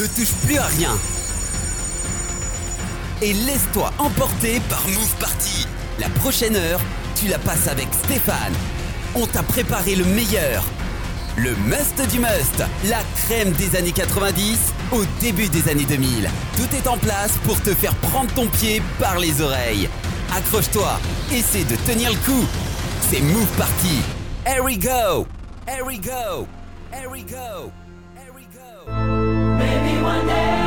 ne touche plus à rien. Et laisse-toi emporter par Move Party. La prochaine heure, tu la passes avec Stéphane. On t'a préparé le meilleur. Le must du must, la crème des années 90 au début des années 2000. Tout est en place pour te faire prendre ton pied par les oreilles. Accroche-toi, essaie de tenir le coup. C'est Move Party. Here we go! Here we go! Here we go! one day.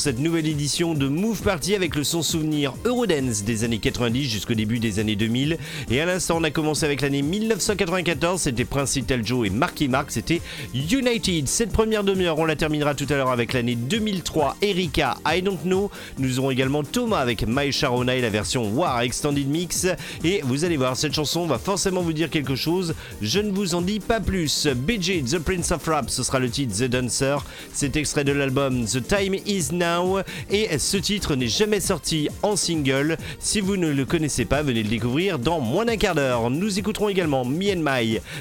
cette nouvelle édition de Groove Party avec le son souvenir Eurodance des années 90 jusqu'au début des années 2000. Et à l'instant, on a commencé avec l'année 1994, c'était Prince Italjo et Marky Mark, c'était United. Cette première demi-heure, on la terminera tout à l'heure avec l'année 2003, Erika, I Don't Know. Nous aurons également Thomas avec My Sharona et la version War Extended Mix. Et vous allez voir, cette chanson va forcément vous dire quelque chose. Je ne vous en dis pas plus. BG, The Prince of Rap, ce sera le titre The Dancer. cet extrait de l'album The Time Is Now. Et ce titre n'est jamais sorti en single. Si vous ne le connaissez pas, venez le découvrir dans moins d'un quart d'heure. Nous écouterons également Me and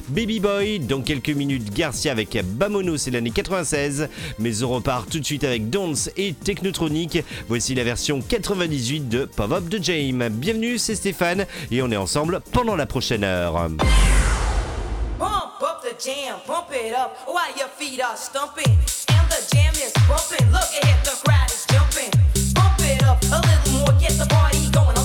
Baby Boy, dans quelques minutes Garcia avec Bamono, c'est l'année 96. Mais on repart tout de suite avec Dance et Technotronic. Voici la version 98 de Pop Up de James. Bienvenue, c'est Stéphane et on est ensemble pendant la prochaine heure. Feet are stumping. And the jam is. Look at the crowd is jumping. a little more, get the party going.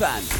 Avec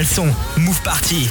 Nous, on a le son. Move Party.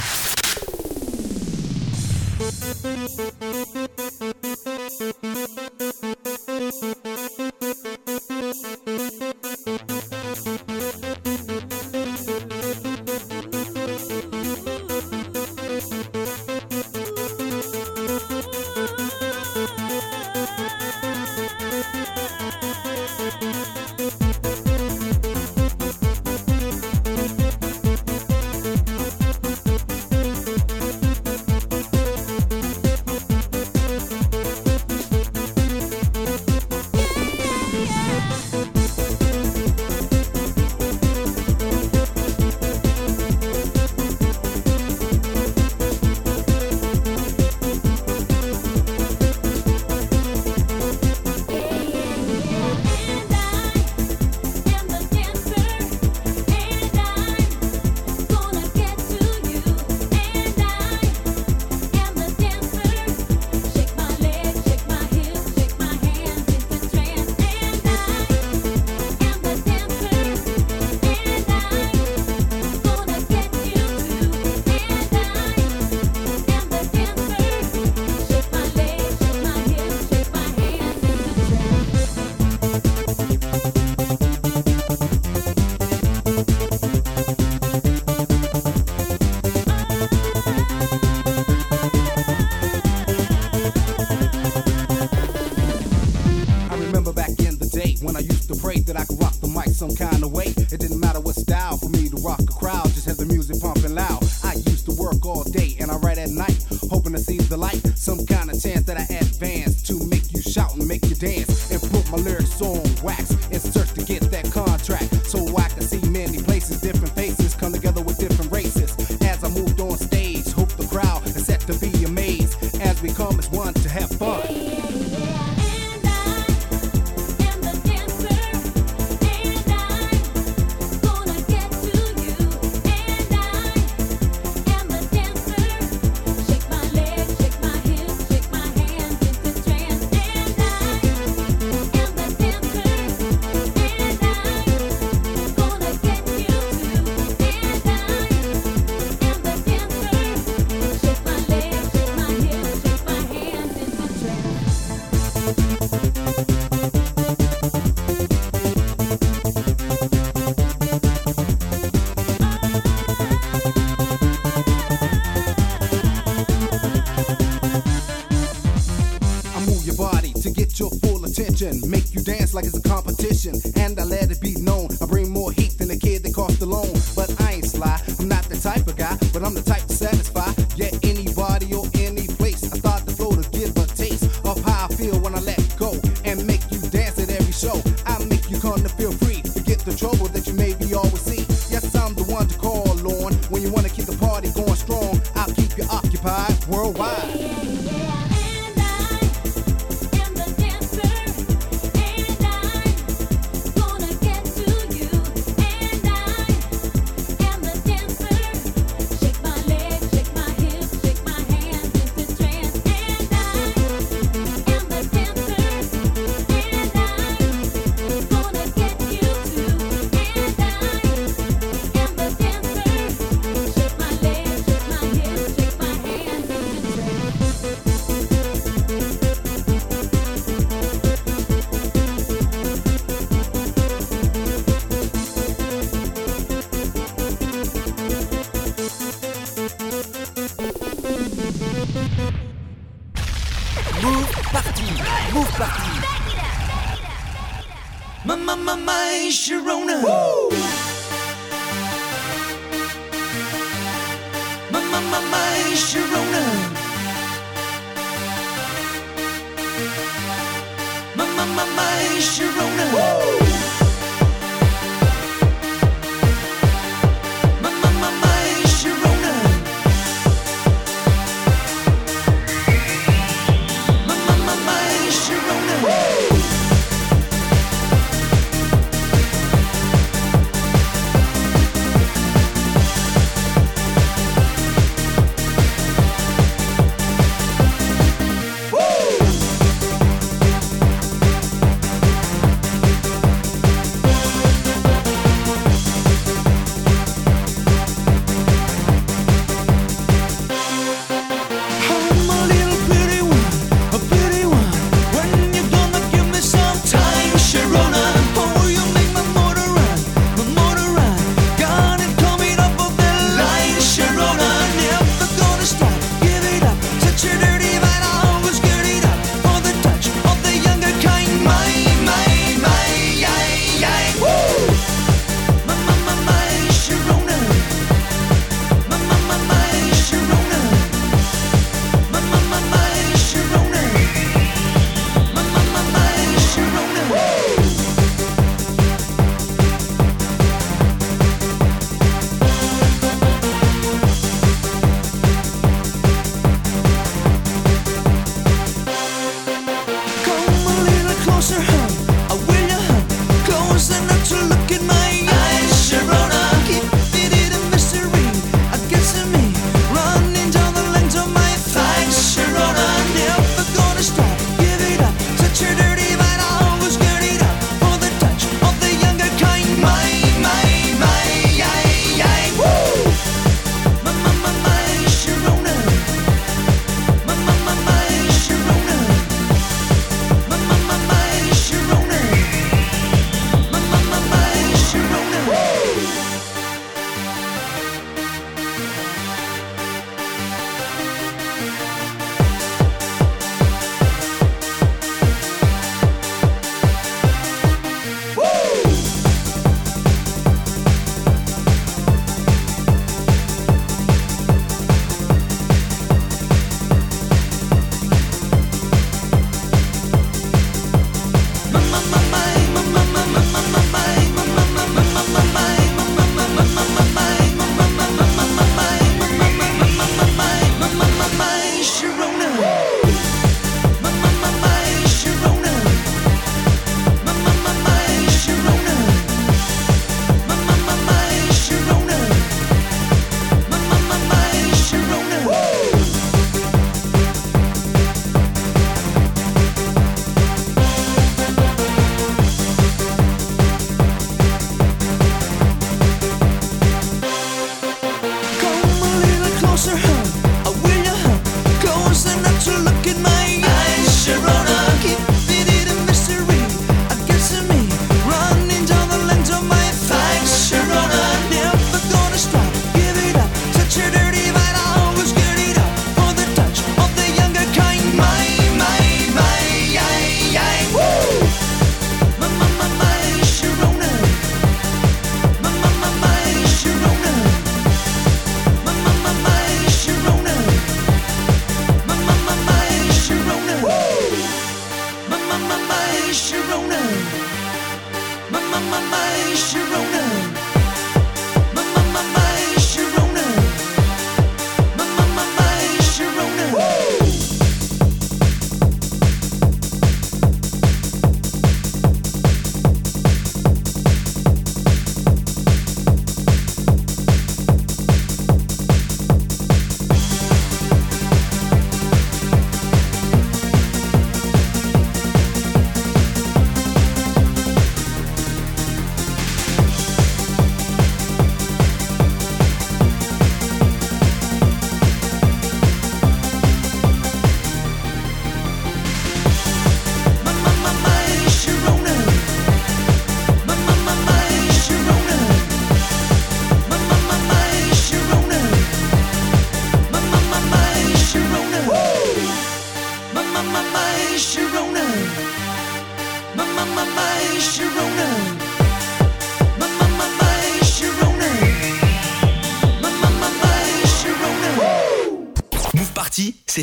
should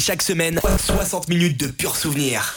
chaque semaine 60 minutes de pur souvenir.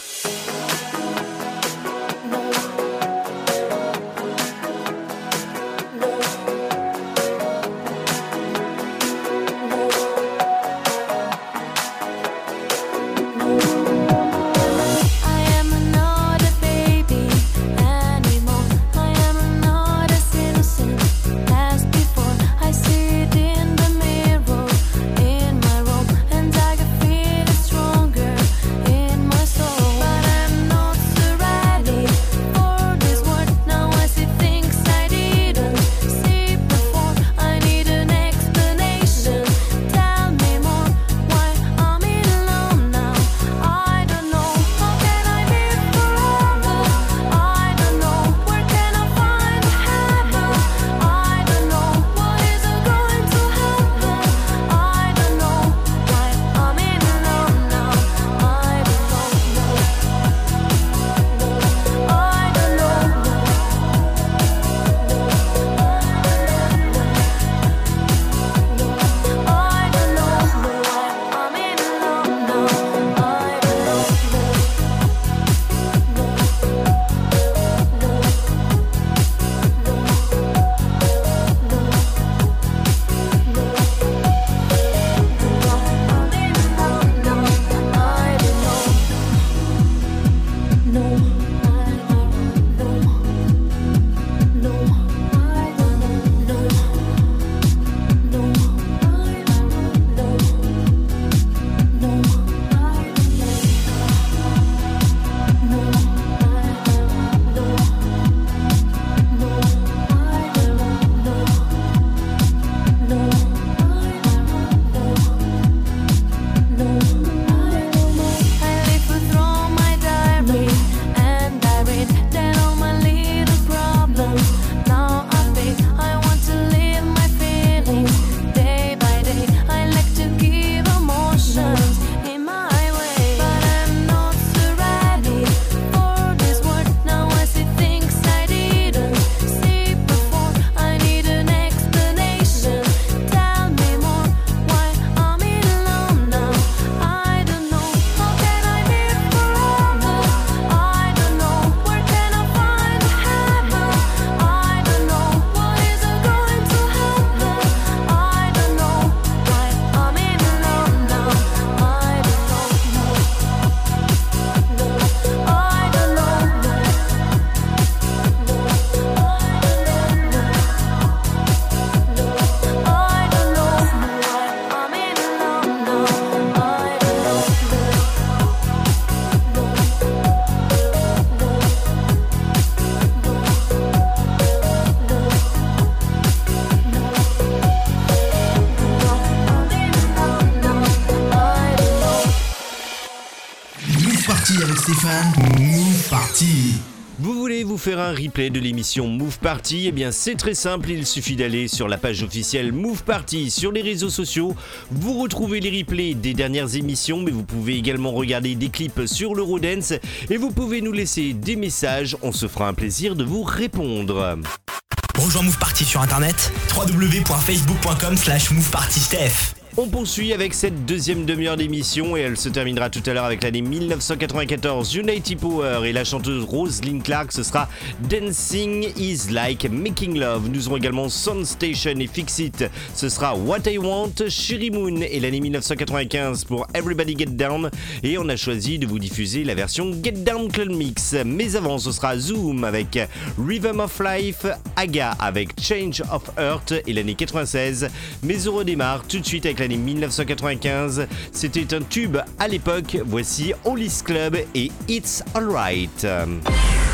Move Party. Vous voulez vous faire un replay de l'émission Move Party? Eh bien c'est très simple, il suffit d'aller sur la page officielle Move Party sur les réseaux sociaux. Vous retrouvez les replays des dernières émissions, mais vous pouvez également regarder des clips sur l'Eurodance et vous pouvez nous laisser des messages, on se fera un plaisir de vous répondre. Rejoins Move Party sur internet www.facebook.com slash movepartysteph. On poursuit avec cette deuxième demi-heure d'émission et elle se terminera tout à l'heure avec l'année 1994. Unity Power et la chanteuse Rosalind Clark, ce sera Dancing is Like Making Love. Nous aurons également Sound Station et Fix It, ce sera What I Want, Sherry Moon et l'année 1995 pour Everybody Get Down. Et on a choisi de vous diffuser la version Get Down Club Mix. Mais avant, ce sera Zoom avec Rhythm of Life, Aga avec Change of Earth et l'année 96. Mais on redémarre tout de suite avec l'année 1995. C'était un tube à l'époque. Voici Hollis Club et It's Alright. It's alright,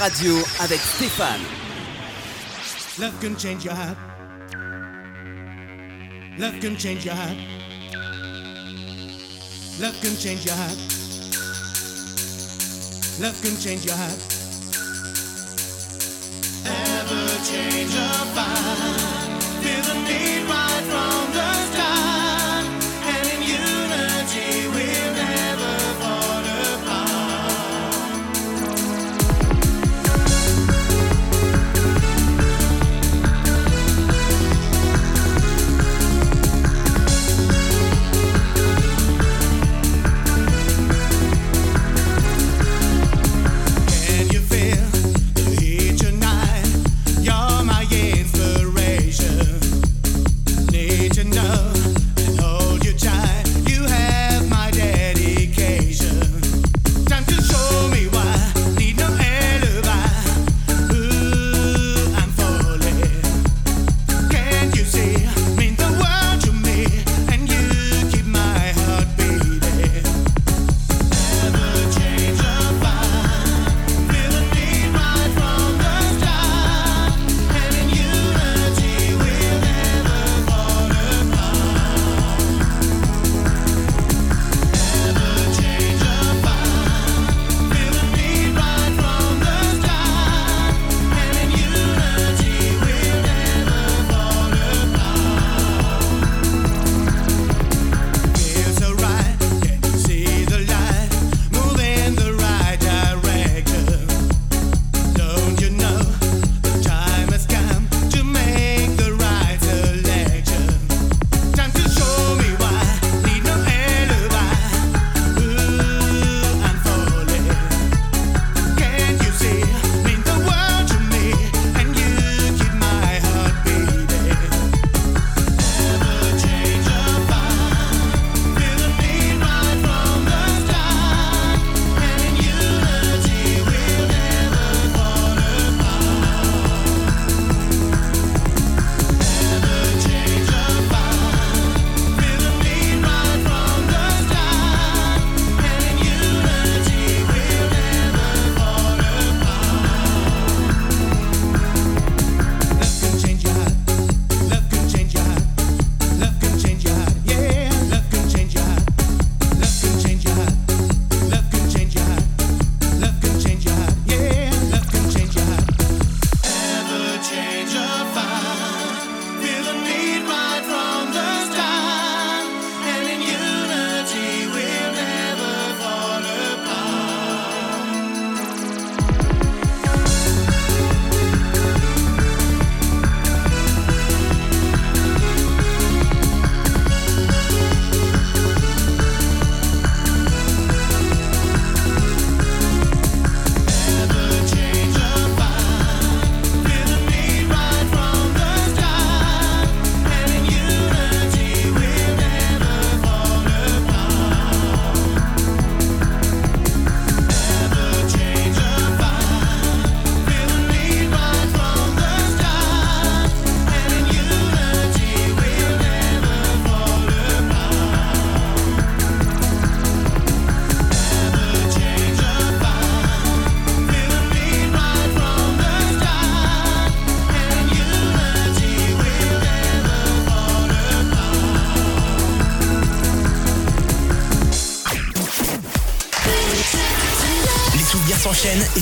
radio avec Stéphane. Love can change your heart. Love can change your heart. Love can change your heart. Love can change your heart.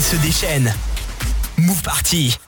Se déchaîne. Move Party.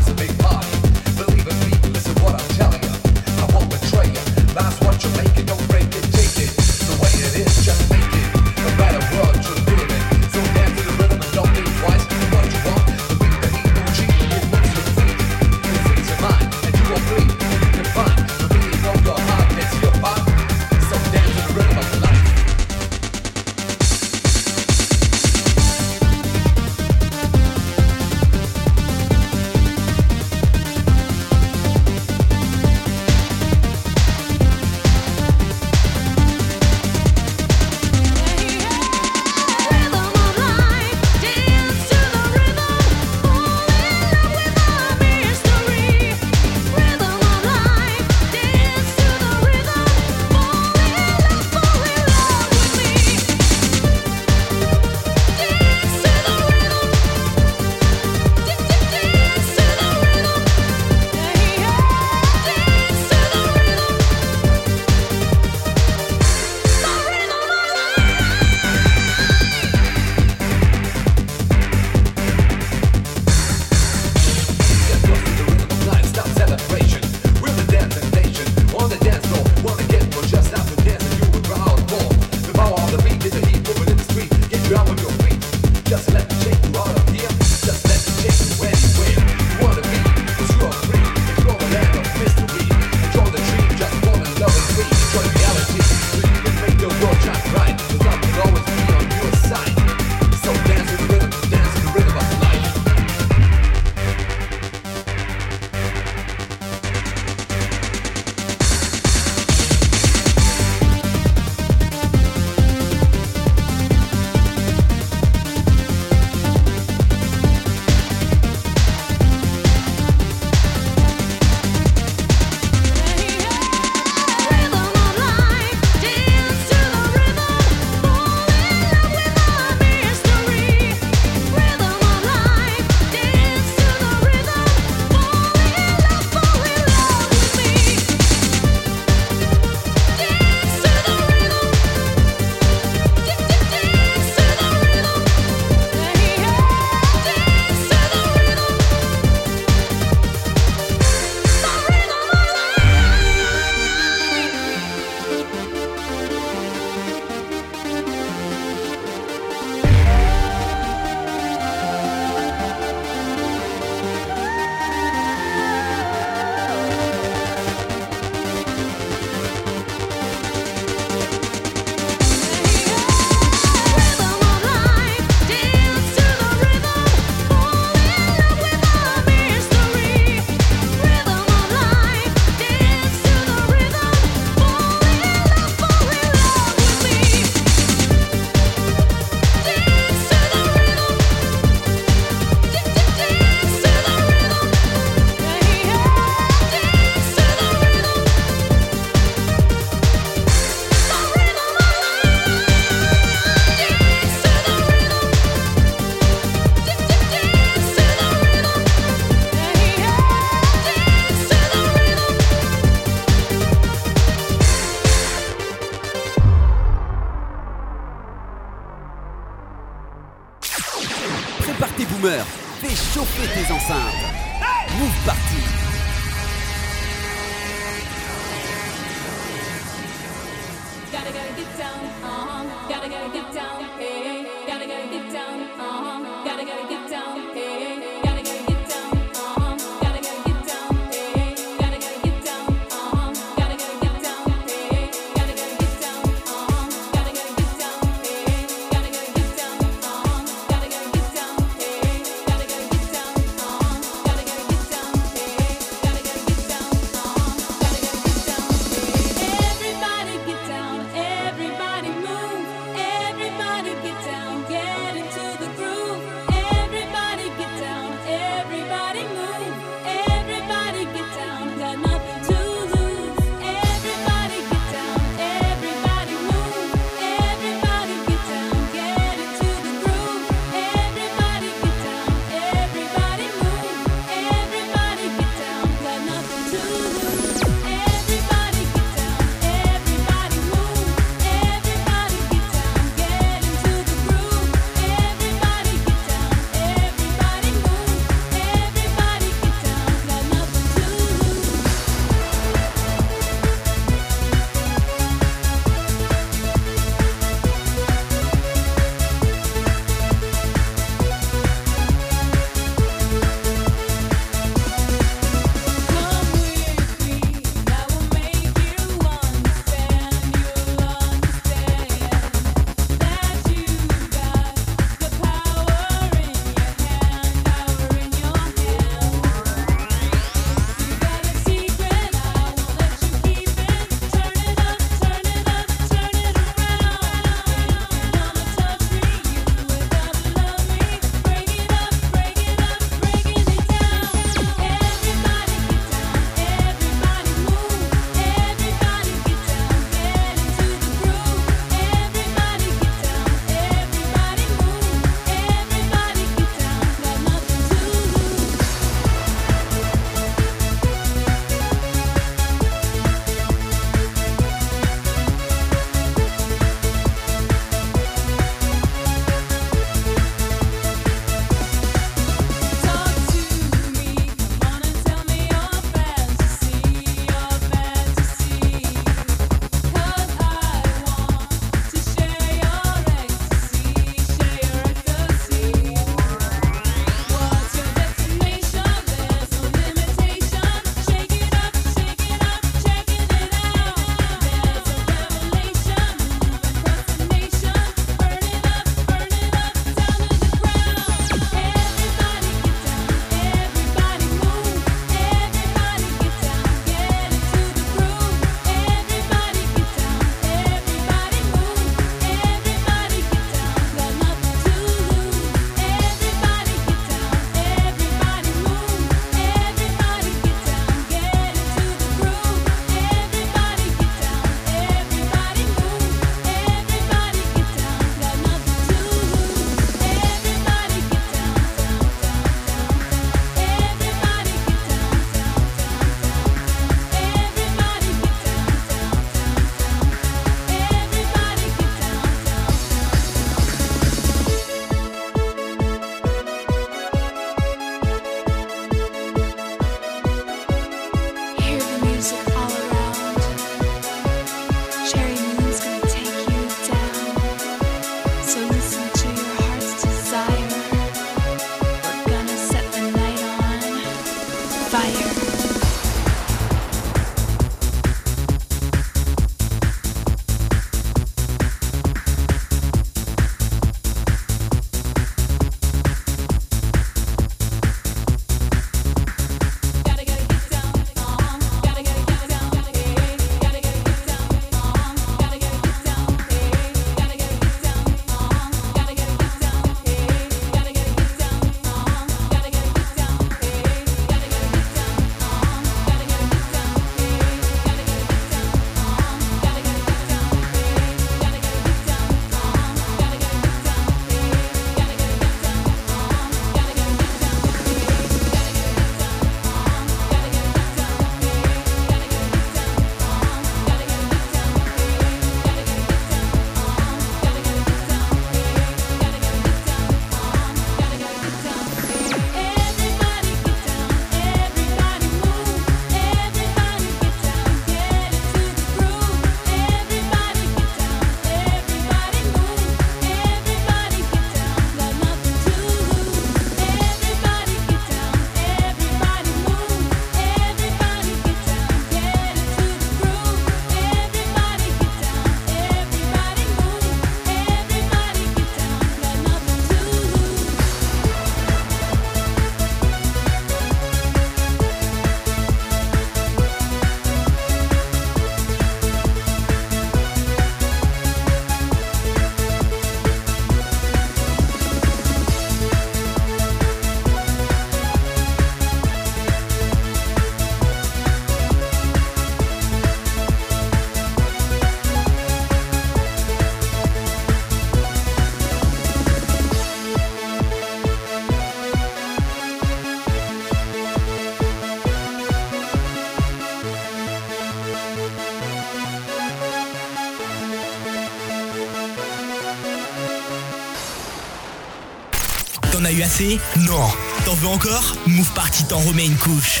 Non. T'en veux encore? Move Party t'en remet une couche.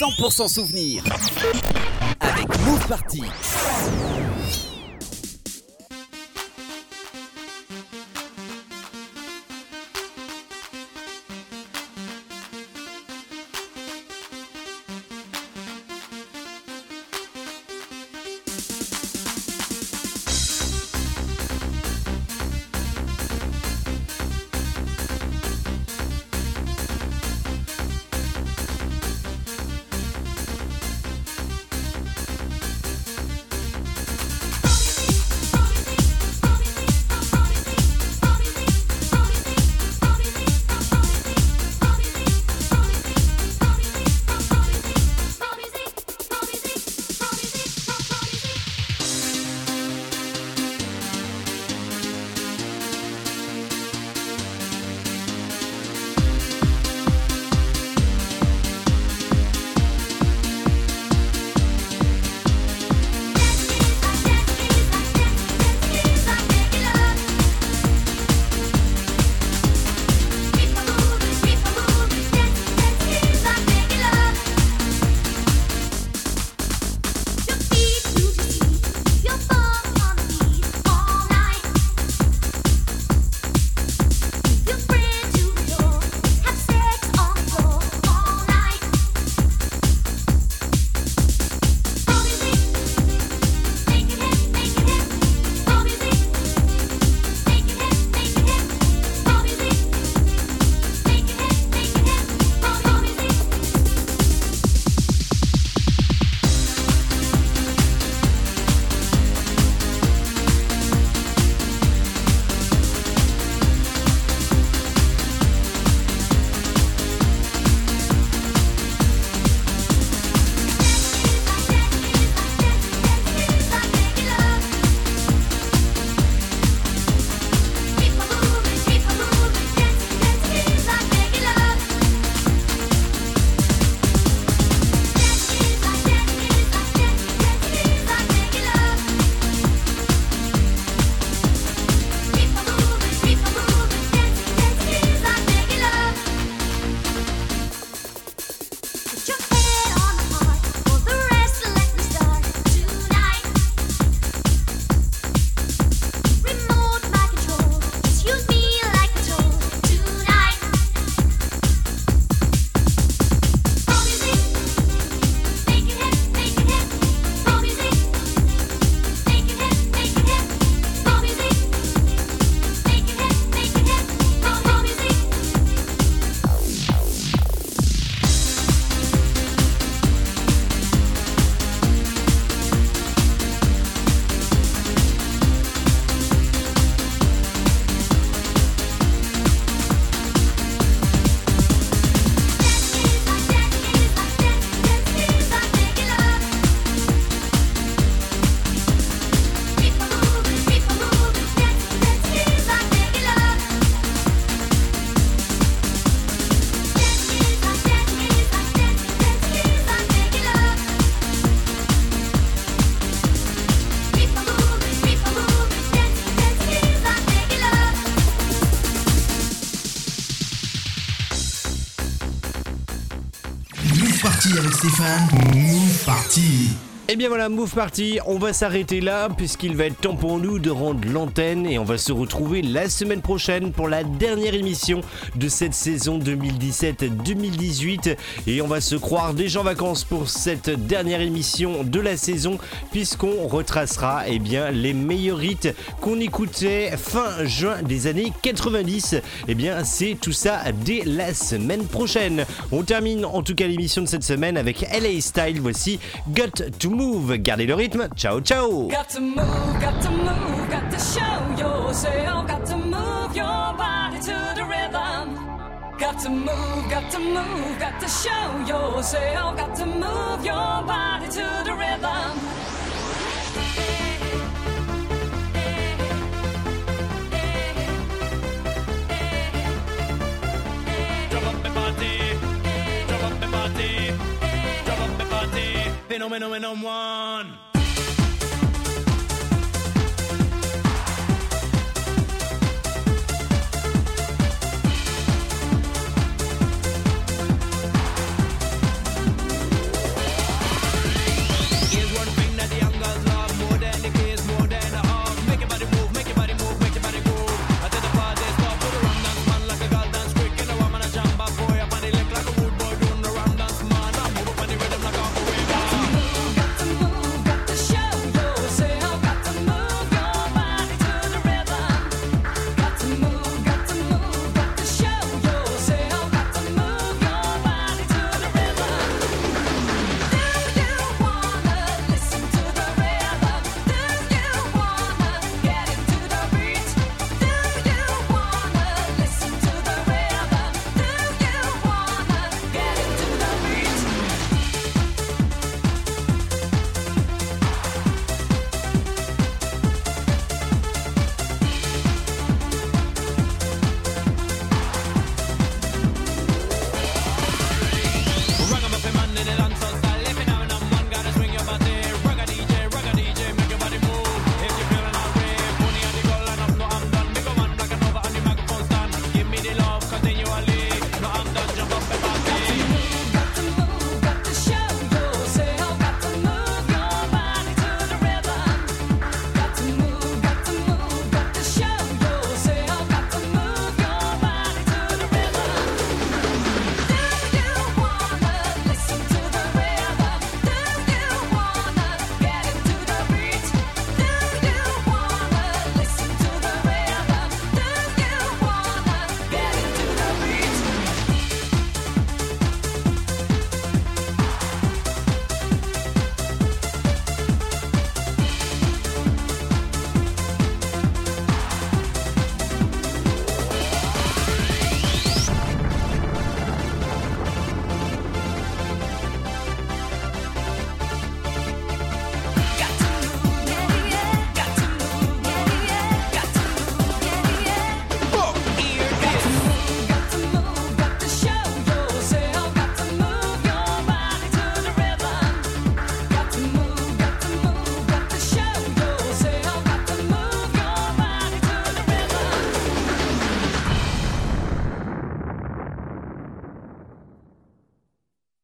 100% souvenir avec Move Party. avec Stéphane, nous parti. Et bien voilà, Move Party, on va s'arrêter là puisqu'il va être temps pour nous de rendre l'antenne et on va se retrouver la semaine prochaine pour la dernière émission de cette saison 2017-2018 et on va se croire déjà en vacances pour cette dernière émission de la saison puisqu'on retracera eh bien, les meilleurs hits qu'on écoutait fin juin des années 90. Eh bien c'est tout ça dès la semaine prochaine. On termine en tout cas l'émission de cette semaine avec LA Style, voici Got to Move. Gardez le rythme, ciao ciao Got to move, got to move, got to show yourself, got to move your body to the rhythm. Got to move, got to move, got to show yourself, got to move your body to the rhythm. Phenomenon one.